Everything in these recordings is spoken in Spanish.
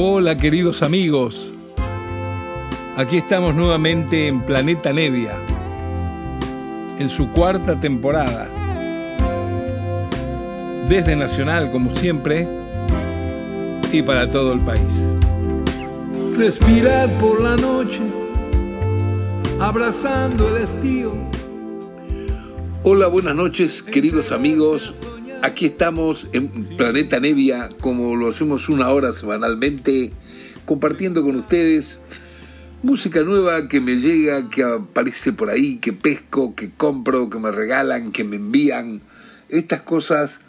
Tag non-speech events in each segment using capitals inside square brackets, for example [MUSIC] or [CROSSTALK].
Hola queridos amigos, aquí estamos nuevamente en Planeta Nevia, en su cuarta temporada. Desde Nacional, como siempre, y para todo el país. Respirar por la noche, abrazando el estío. Hola, buenas noches, queridos amigos. Aquí estamos en Planeta Nevia, como lo hacemos una hora semanalmente, compartiendo con ustedes música nueva que me llega, que aparece por ahí, que pesco, que compro, que me regalan, que me envían. Estas cosas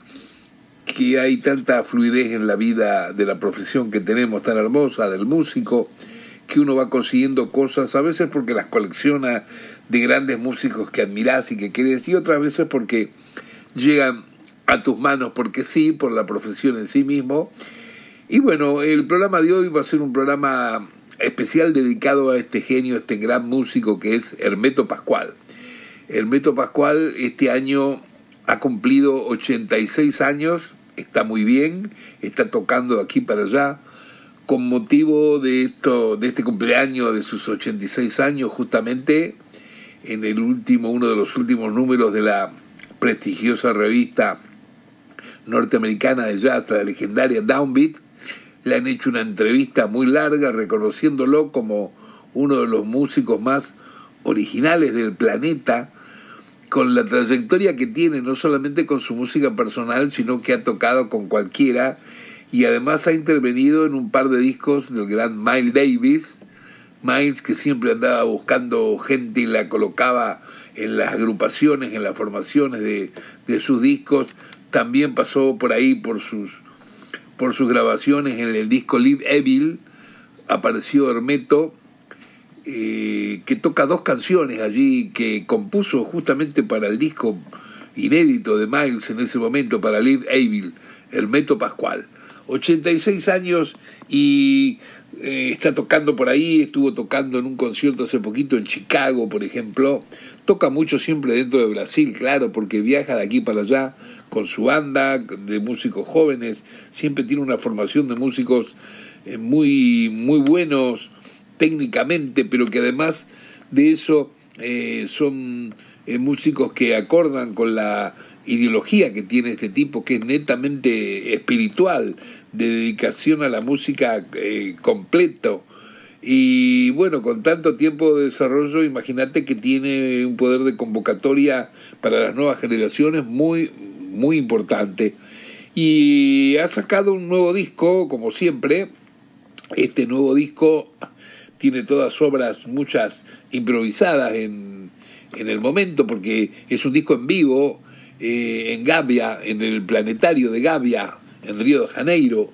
que hay tanta fluidez en la vida de la profesión que tenemos tan hermosa, del músico, que uno va consiguiendo cosas, a veces porque las colecciona de grandes músicos que admirás y que querés, y otras veces porque llegan a tus manos porque sí, por la profesión en sí mismo. Y bueno, el programa de hoy va a ser un programa especial dedicado a este genio, este gran músico que es Hermeto Pascual. Hermeto Pascual este año ha cumplido 86 años, está muy bien, está tocando de aquí para allá. Con motivo de, esto, de este cumpleaños de sus 86 años, justamente en el último, uno de los últimos números de la prestigiosa revista norteamericana de jazz, la legendaria Downbeat, le han hecho una entrevista muy larga reconociéndolo como uno de los músicos más originales del planeta, con la trayectoria que tiene, no solamente con su música personal, sino que ha tocado con cualquiera y además ha intervenido en un par de discos del gran Miles Davis, Miles que siempre andaba buscando gente y la colocaba en las agrupaciones, en las formaciones de, de sus discos, también pasó por ahí por sus, por sus grabaciones en el disco Live Evil, apareció Hermeto, eh, que toca dos canciones allí que compuso justamente para el disco inédito de Miles en ese momento, para Live Evil, Hermeto Pascual. 86 años y eh, está tocando por ahí, estuvo tocando en un concierto hace poquito en Chicago, por ejemplo. Toca mucho siempre dentro de Brasil, claro, porque viaja de aquí para allá con su banda de músicos jóvenes, siempre tiene una formación de músicos eh, muy, muy buenos técnicamente, pero que además de eso eh, son eh, músicos que acordan con la ideología que tiene este tipo, que es netamente espiritual, de dedicación a la música completo. Y bueno, con tanto tiempo de desarrollo, imagínate que tiene un poder de convocatoria para las nuevas generaciones muy, muy importante. Y ha sacado un nuevo disco, como siempre. Este nuevo disco tiene todas obras, muchas improvisadas en, en el momento, porque es un disco en vivo, eh, en Gavia, en el planetario de Gavia, en Río de Janeiro,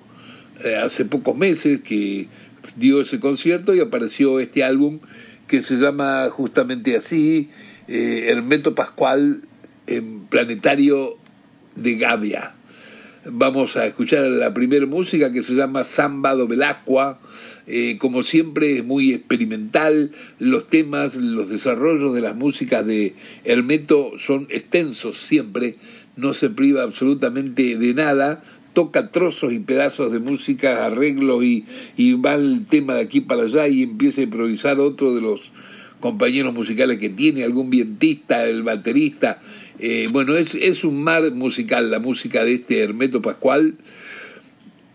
eh, hace pocos meses que dio ese concierto y apareció este álbum que se llama justamente así, eh, Hermeto Pascual en Planetario de Gavia. Vamos a escuchar la primera música que se llama Samba do Belacqua. Eh, como siempre es muy experimental, los temas, los desarrollos de las músicas de Hermeto son extensos siempre, no se priva absolutamente de nada, toca trozos y pedazos de música, arreglos y, y va el tema de aquí para allá y empieza a improvisar otro de los compañeros musicales que tiene, algún vientista, el baterista, eh, bueno, es, es un mar musical la música de este Hermeto Pascual,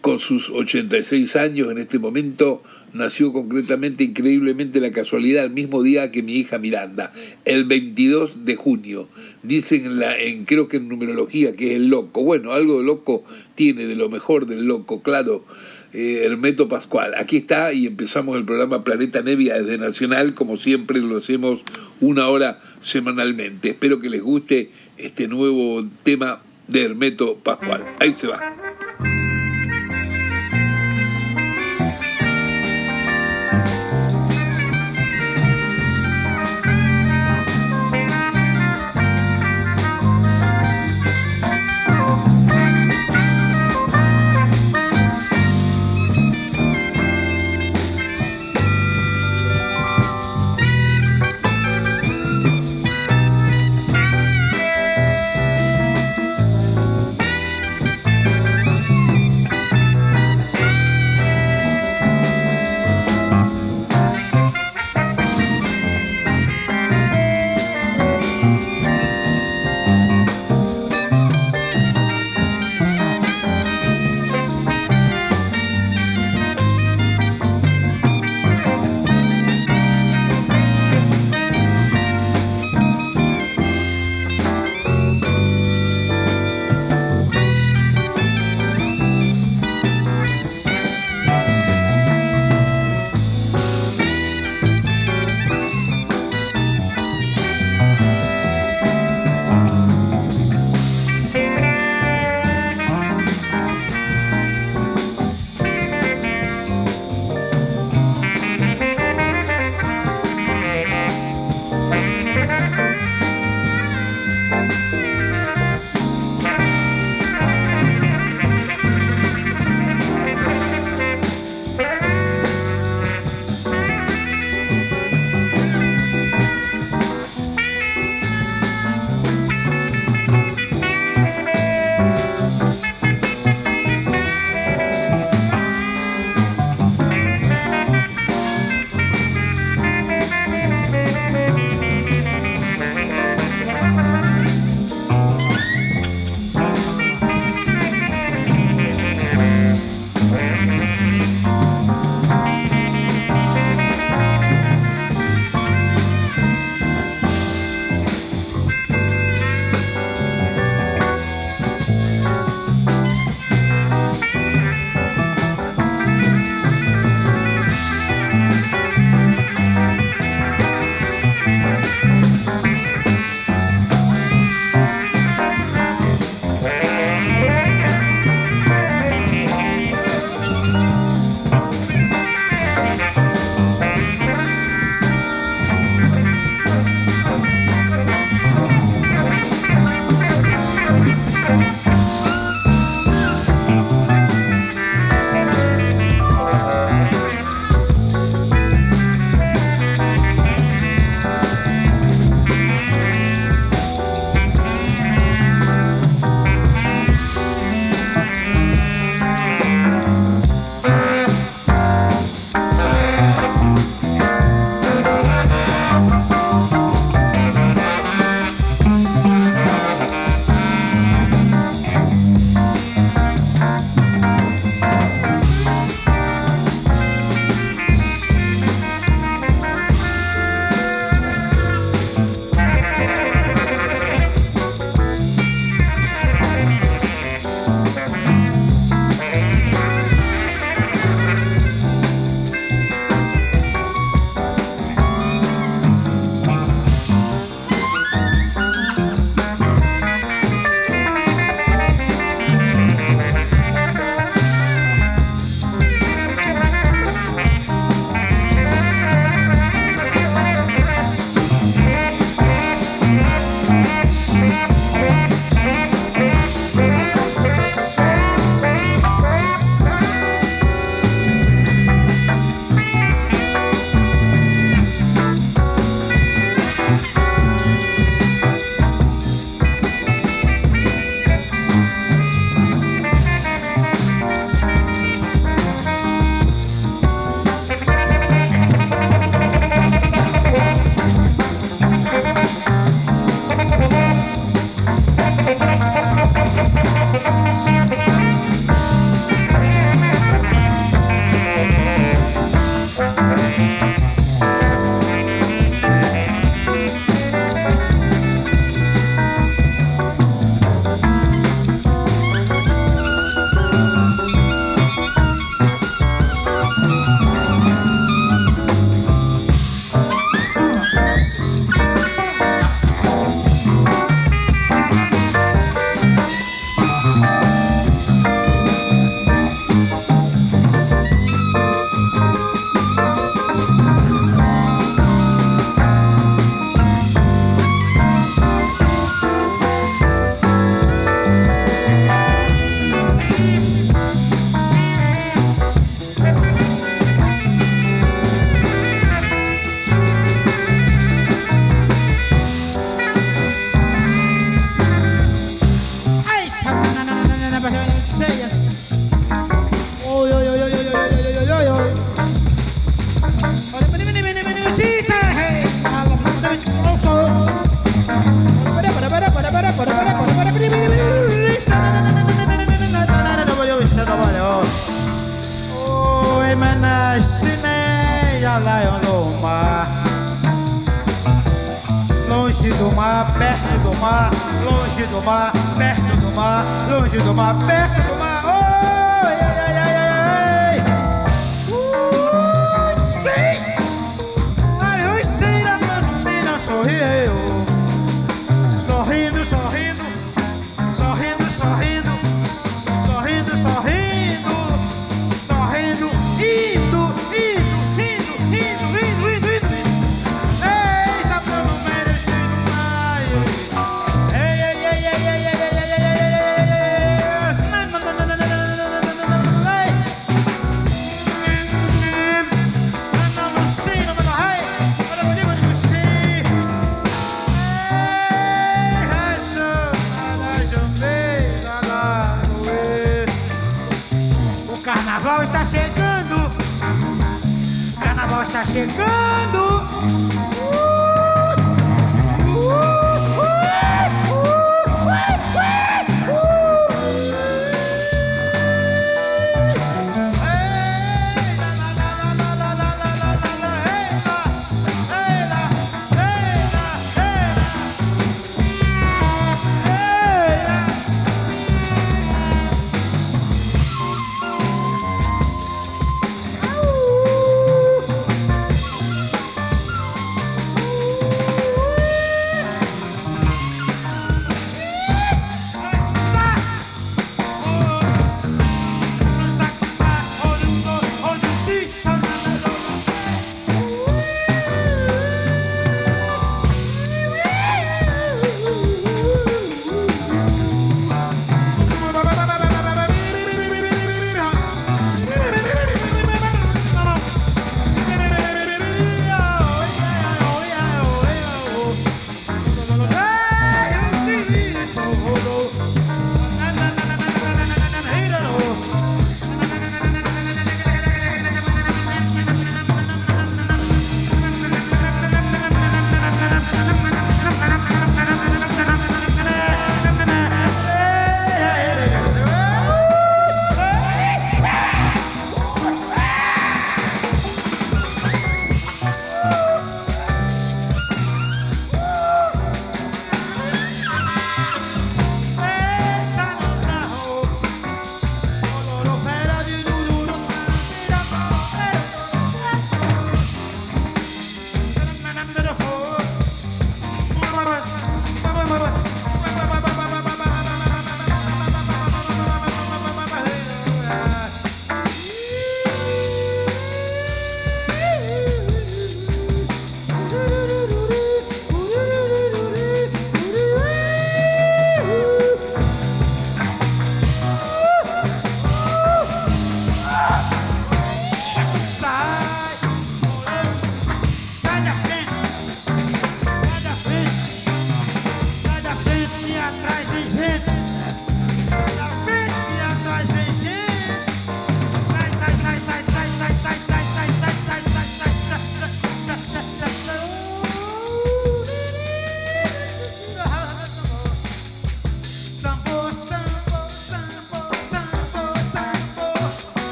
con sus 86 años en este momento, nació concretamente, increíblemente, la casualidad, el mismo día que mi hija Miranda, el 22 de junio. Dicen, en la, en, creo que en numerología, que es el loco. Bueno, algo de loco tiene, de lo mejor del loco, claro. Eh, Hermeto Pascual. Aquí está y empezamos el programa Planeta Nevia desde Nacional, como siempre lo hacemos una hora semanalmente. Espero que les guste este nuevo tema de Hermeto Pascual. Ahí se va.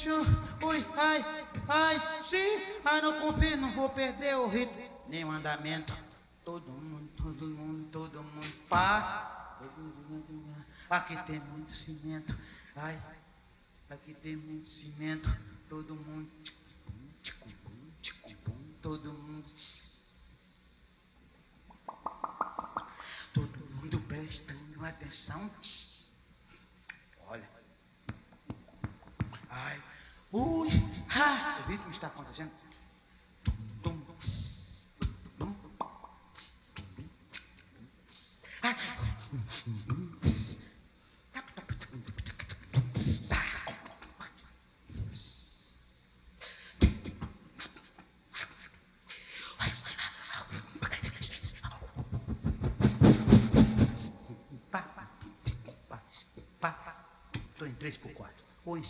mexo, ui, ai, ai, sim, ai, não cumpri, não vou perder o ritmo nem o andamento. Todo mundo, todo mundo, todo mundo, pá. Aqui tem muito cimento, ai, aqui tem muito cimento, todo mundo, todo mundo. Todo mundo prestando atenção. Olha. Ai, Ui, ha! O ritmo está acontecendo.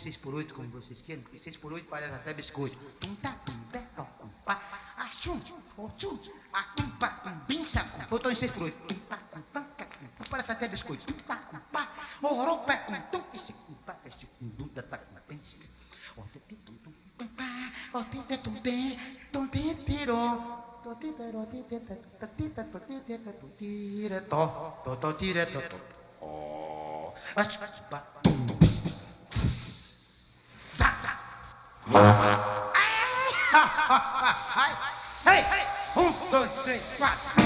6 por 8 como vocês querem, porque 6 por 8 parece até biscoito. Tum tá, tum tá, tum pá, achum, ochum, atum pá, tum bim sacum. Ou então em 6 por 8, tum pá, tum pá, tum parece até biscoito. Tum pá, tum pá, orou pé com tum, esse com pá, esse com duda tá com pens. Ontem tem tum tum pá, ontem tem tum tem, tum tem tirou. Tó, tira, tó, tira, tó, tó. tira, acho t はい。はい。本当に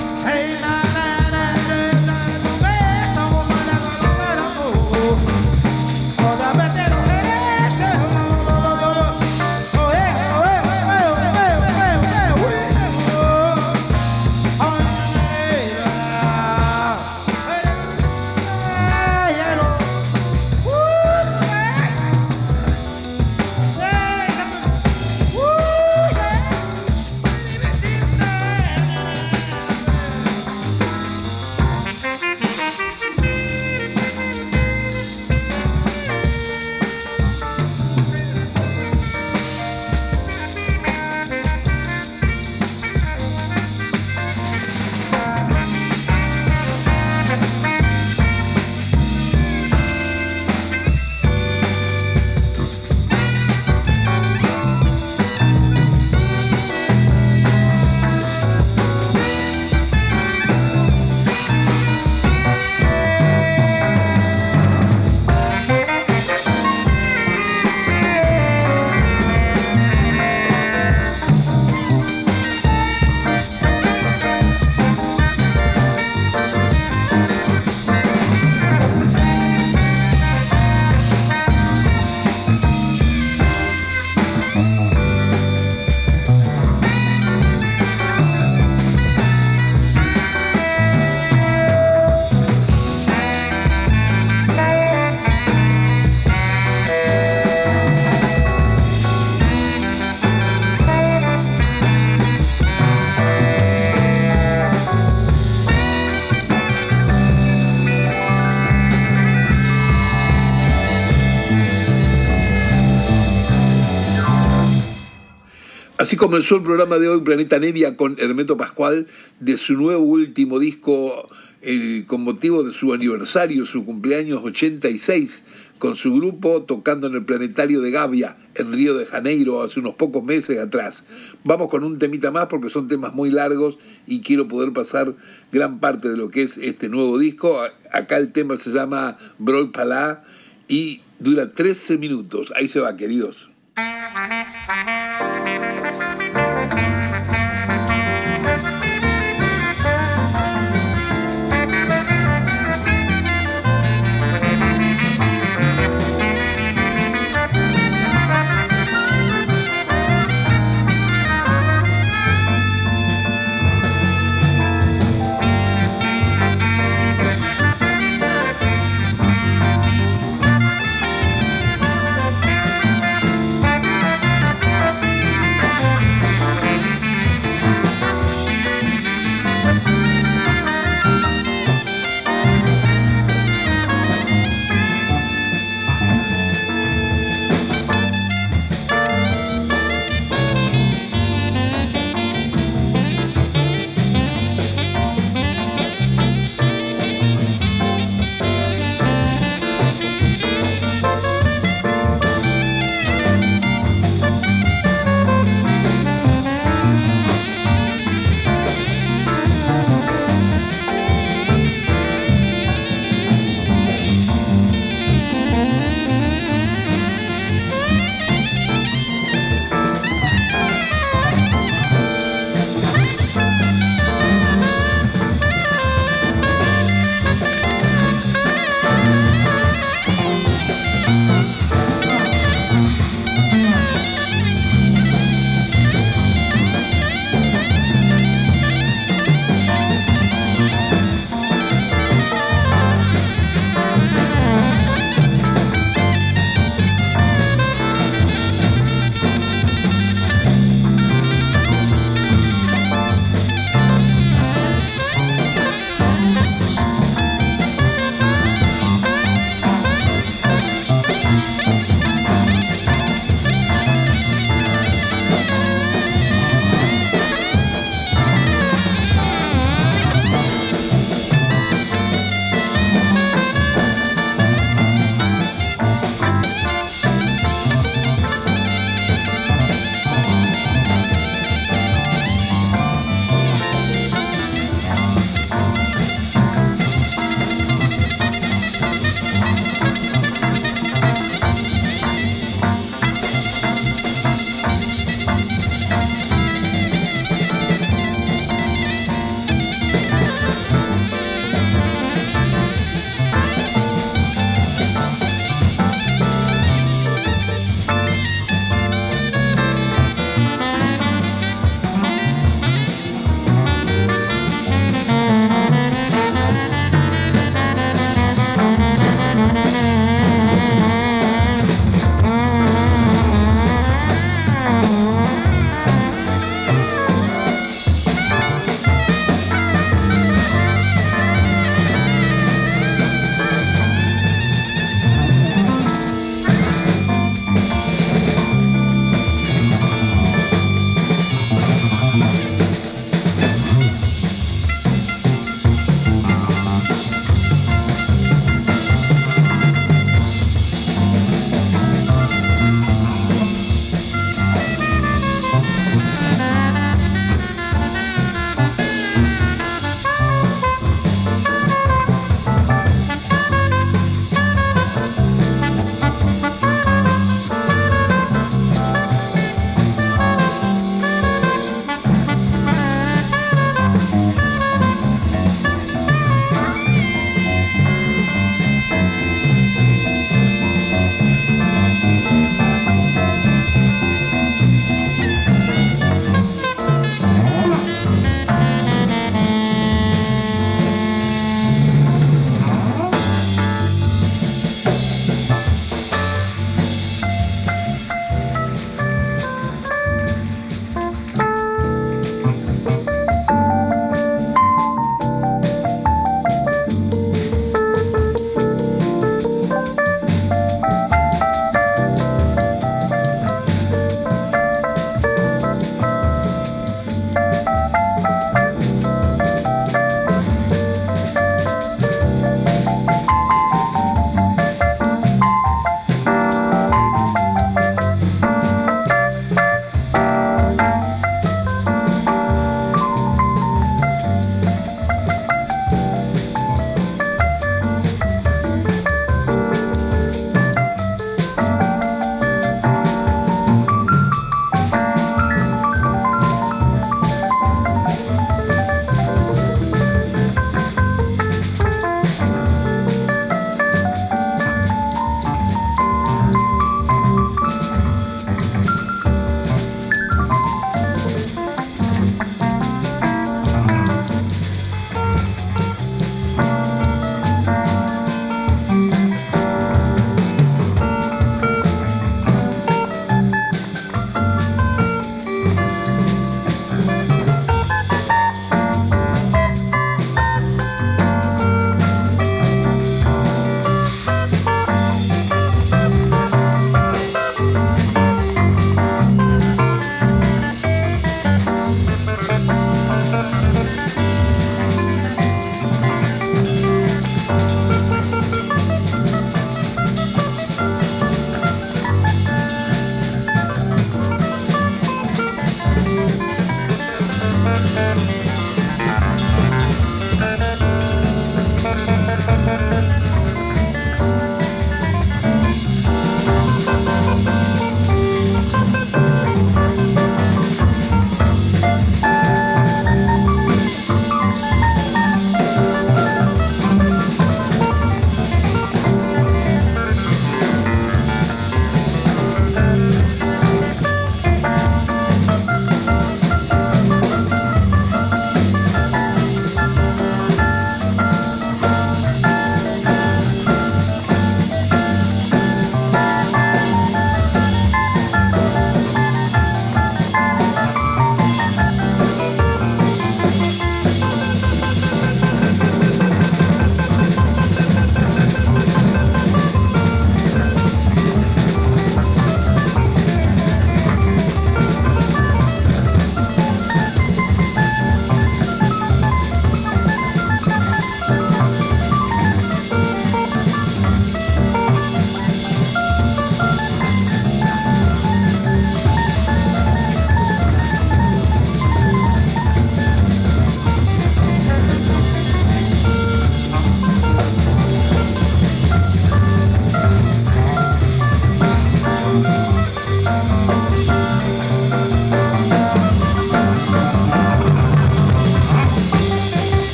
Así comenzó el programa de hoy, Planeta Nevia, con Hermeto Pascual, de su nuevo último disco, con motivo de su aniversario, su cumpleaños 86, con su grupo tocando en el Planetario de Gavia, en Río de Janeiro, hace unos pocos meses atrás. Vamos con un temita más porque son temas muy largos y quiero poder pasar gran parte de lo que es este nuevo disco. Acá el tema se llama Brol Palá y dura 13 minutos. Ahí se va, queridos.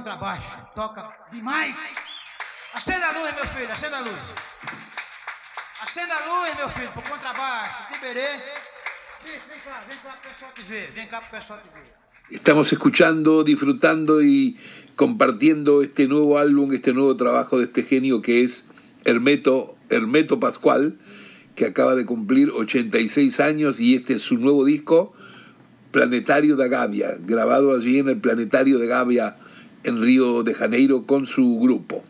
Tiberê, contrabaixo. Toca demais. Acenda a luz, meu filho, acenda a luz. Acenda a luz, meu filho, pro contrabaixo. Tiberê. Vem cá, vem cá pro pessoal te ver. Vem cá pro pessoal te ver. Estamos escuchando, disfrutando y compartiendo este nuevo álbum, este nuevo trabajo de este genio que es Hermeto, Hermeto Pascual, que acaba de cumplir 86 años y este es su nuevo disco, Planetario de Gavia, grabado allí en el Planetario de Gavia en Río de Janeiro con su grupo.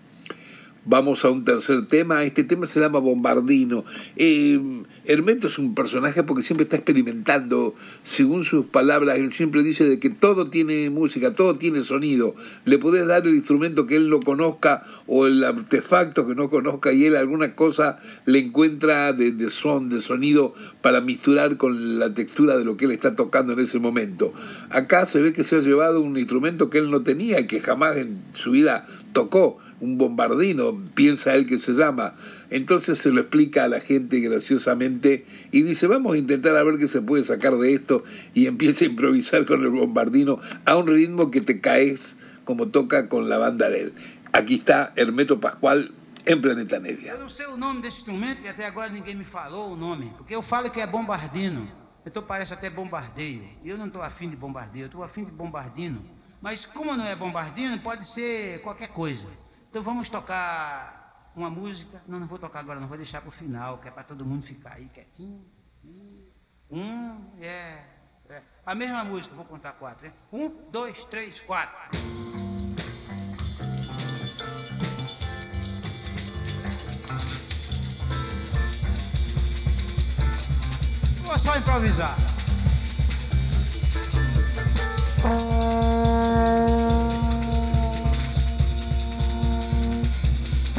Vamos a un tercer tema. Este tema se llama Bombardino. Eh, Hermeto es un personaje porque siempre está experimentando. Según sus palabras, él siempre dice de que todo tiene música, todo tiene sonido. Le podés dar el instrumento que él no conozca o el artefacto que no conozca y él alguna cosa le encuentra de, de son, de sonido para misturar con la textura de lo que él está tocando en ese momento. Acá se ve que se ha llevado un instrumento que él no tenía y que jamás en su vida tocó un bombardino, piensa él que se llama. Entonces se lo explica a la gente graciosamente y dice, vamos a intentar a ver qué se puede sacar de esto y empieza a improvisar con el bombardino a un ritmo que te caes como toca con la banda de él. Aquí está Hermeto Pascual em Planeta Nevia. Eu não sei o nome desse instrumento e até agora ninguém me falou o nome. Porque eu falo que é bombardino. Então parece até bombardeio. E eu não estou afim de bombardeio, eu estou afim de bombardino. Mas como não é bombardino, pode ser qualquer coisa. Então vamos tocar uma música. Não, não vou tocar agora, não vou deixar para o final, que é para todo mundo ficar aí quietinho. Um, é, é. A mesma música, vou contar quatro. Hein? Um, dois, três, quatro. Vou só improvisar.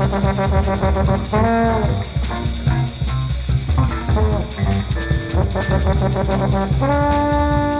Thank you.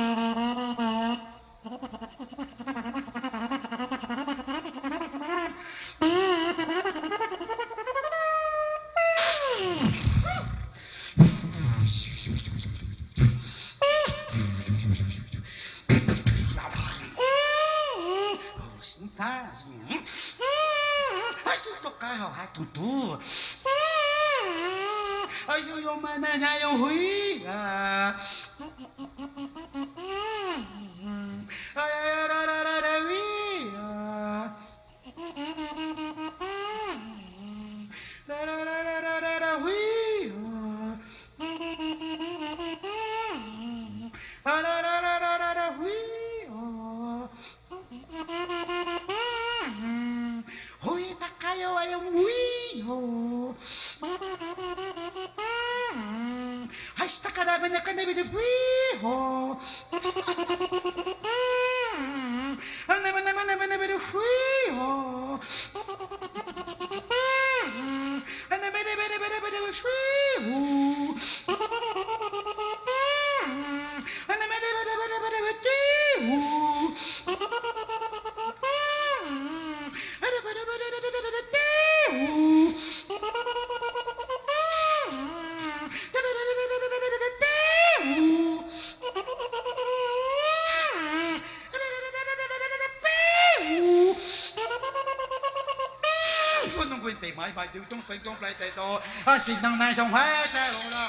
是能耐上快在路了。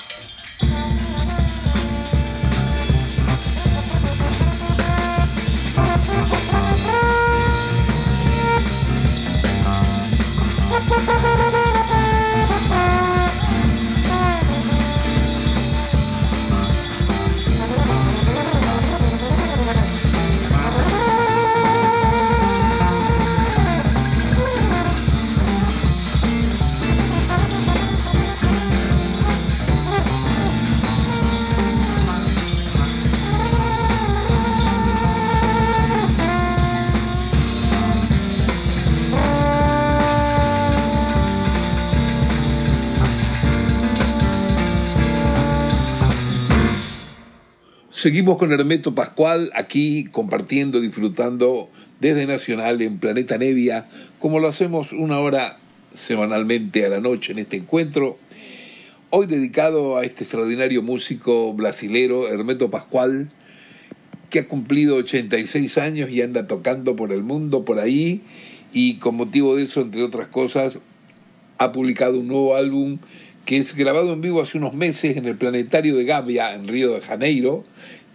Seguimos con Hermeto Pascual aquí compartiendo, disfrutando desde Nacional en Planeta Nevia, como lo hacemos una hora semanalmente a la noche en este encuentro. Hoy dedicado a este extraordinario músico brasilero, Hermeto Pascual, que ha cumplido 86 años y anda tocando por el mundo, por ahí, y con motivo de eso, entre otras cosas, ha publicado un nuevo álbum que es grabado en vivo hace unos meses en el Planetario de Gavia, en Río de Janeiro,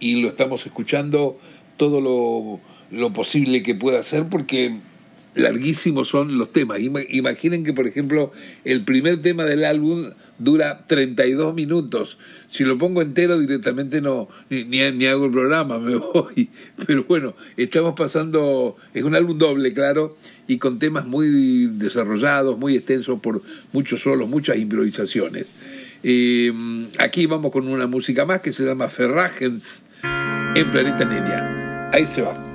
y lo estamos escuchando todo lo, lo posible que pueda hacer porque larguísimos son los temas. Imaginen que, por ejemplo, el primer tema del álbum dura 32 minutos. Si lo pongo entero directamente no ni, ni, hago el programa, me [LAUGHS] voy. Pero bueno, estamos pasando, es un álbum doble, claro, y con temas muy desarrollados, muy extensos por muchos solos, muchas improvisaciones. Eh, aquí vamos con una música más que se llama Ferragens en Planeta Media. Ahí se va.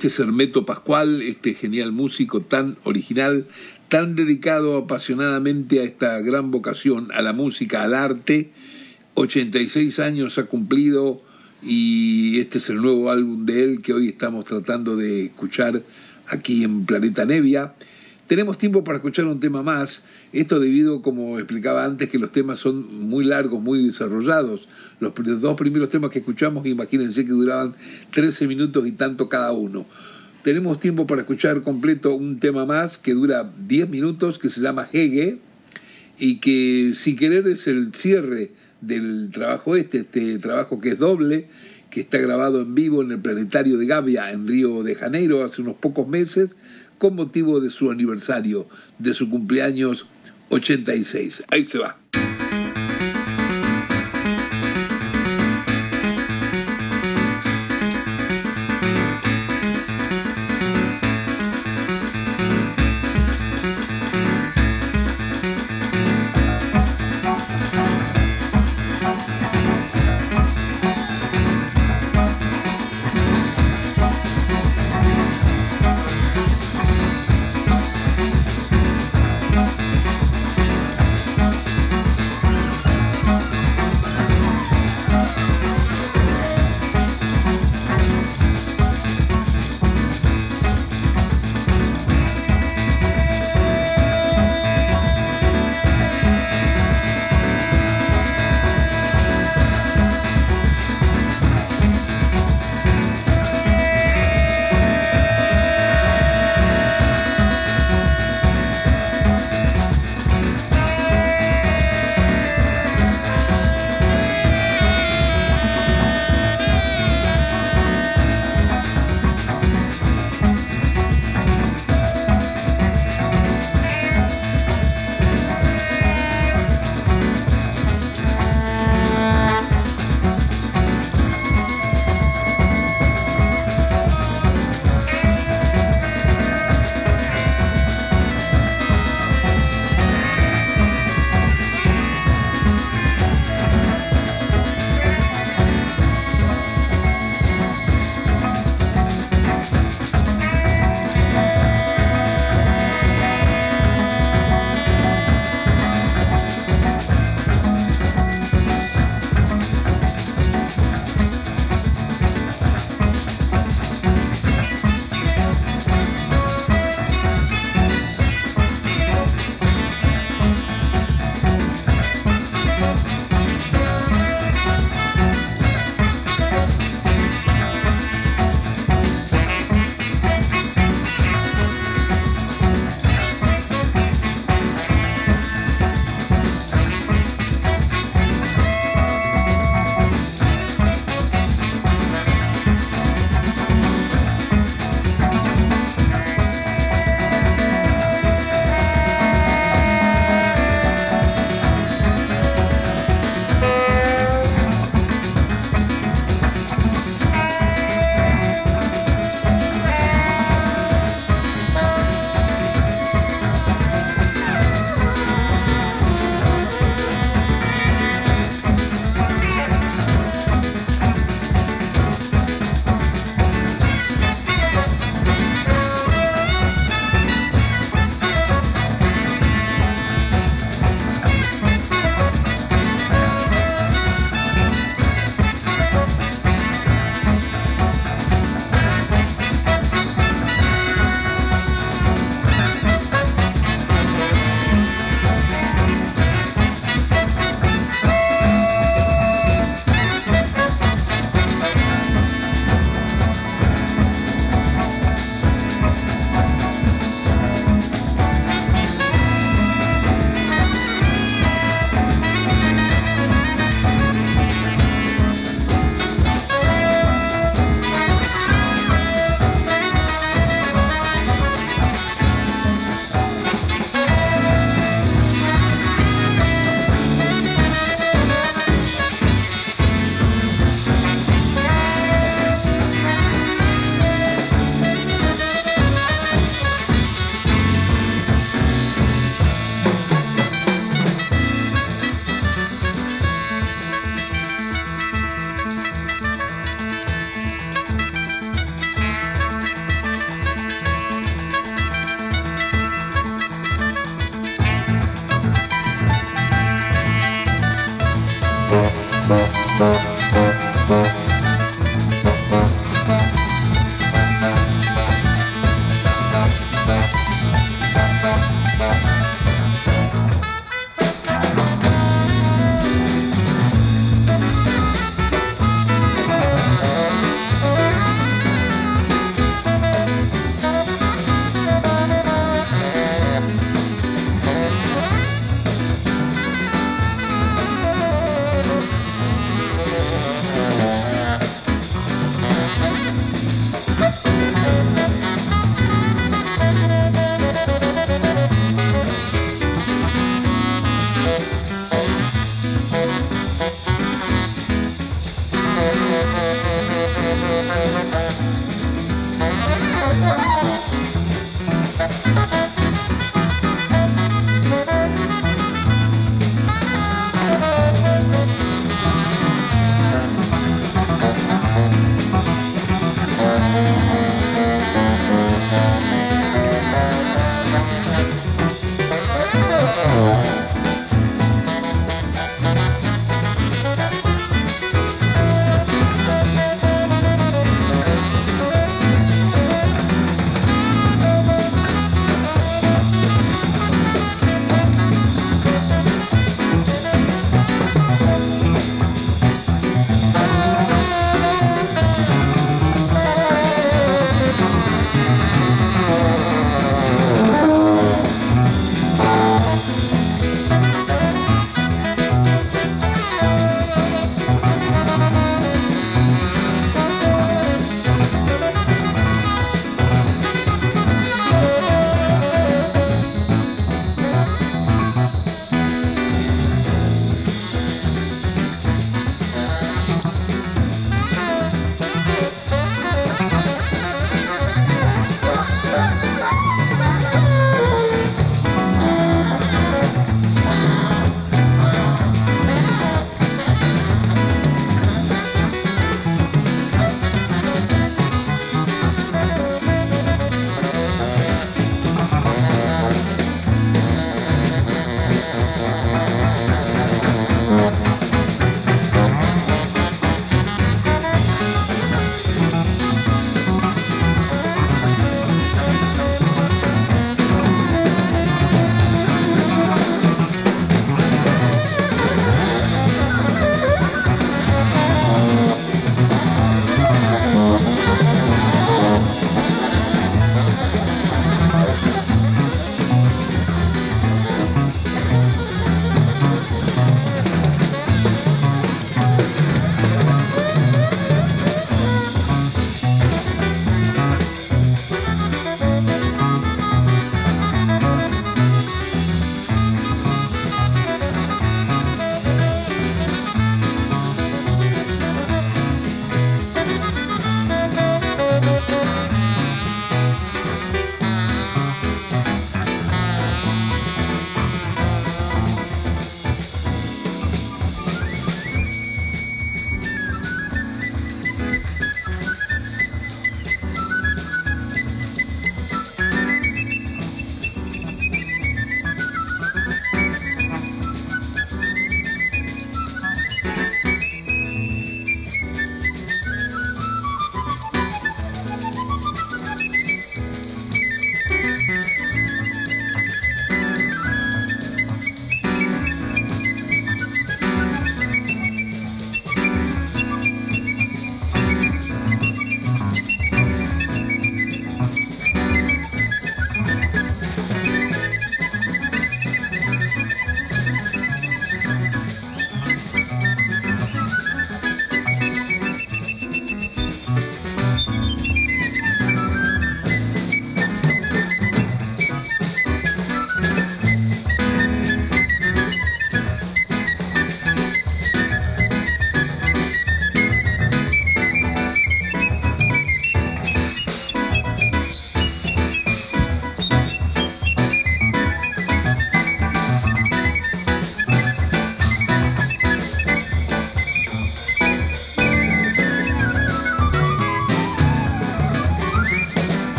Este es Hermeto Pascual, este genial músico tan original, tan dedicado apasionadamente a esta gran vocación, a la música, al arte. 86 años ha cumplido y este es el nuevo álbum de él que hoy estamos tratando de escuchar aquí en Planeta Nevia. Tenemos tiempo para escuchar un tema más, esto debido, como explicaba antes, que los temas son muy largos, muy desarrollados. Los dos primeros temas que escuchamos, imagínense que duraban 13 minutos y tanto cada uno. Tenemos tiempo para escuchar completo un tema más que dura 10 minutos, que se llama Hege, y que si querer es el cierre del trabajo este, este trabajo que es doble, que está grabado en vivo en el Planetario de Gavia en Río de Janeiro hace unos pocos meses, con motivo de su aniversario, de su cumpleaños 86. Ahí se va.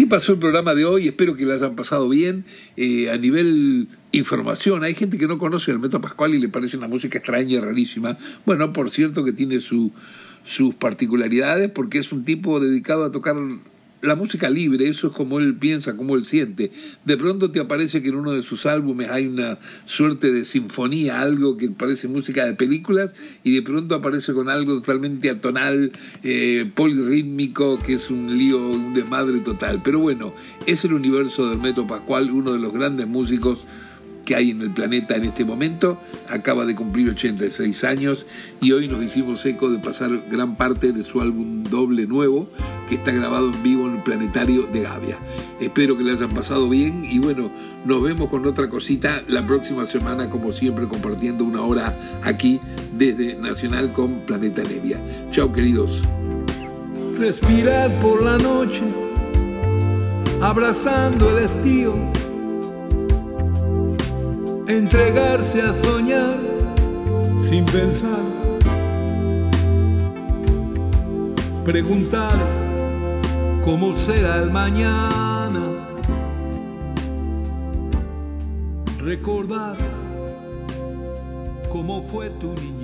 Así pasó el programa de hoy, espero que lo hayan pasado bien. Eh, a nivel información, hay gente que no conoce el método Pascual y le parece una música extraña y rarísima. Bueno, por cierto que tiene su, sus particularidades porque es un tipo dedicado a tocar la música libre, eso es como él piensa, como él siente. De pronto te aparece que en uno de sus álbumes hay una suerte de sinfonía, algo que parece música de películas, y de pronto aparece con algo totalmente atonal, eh, polirrítmico, que es un lío, un desmadre total. Pero bueno, es el universo del Meto Pascual, uno de los grandes músicos que hay en el planeta en este momento. Acaba de cumplir 86 años y hoy nos hicimos eco de pasar gran parte de su álbum doble nuevo que está grabado en vivo en el planetario de Gavia. Espero que le hayan pasado bien y bueno, nos vemos con otra cosita la próxima semana como siempre compartiendo una hora aquí desde Nacional con Planeta Nevia. Chao queridos. Respirar por la noche, abrazando el estío entregarse a soñar sin pensar, preguntar cómo será el mañana, recordar cómo fue tu niñez.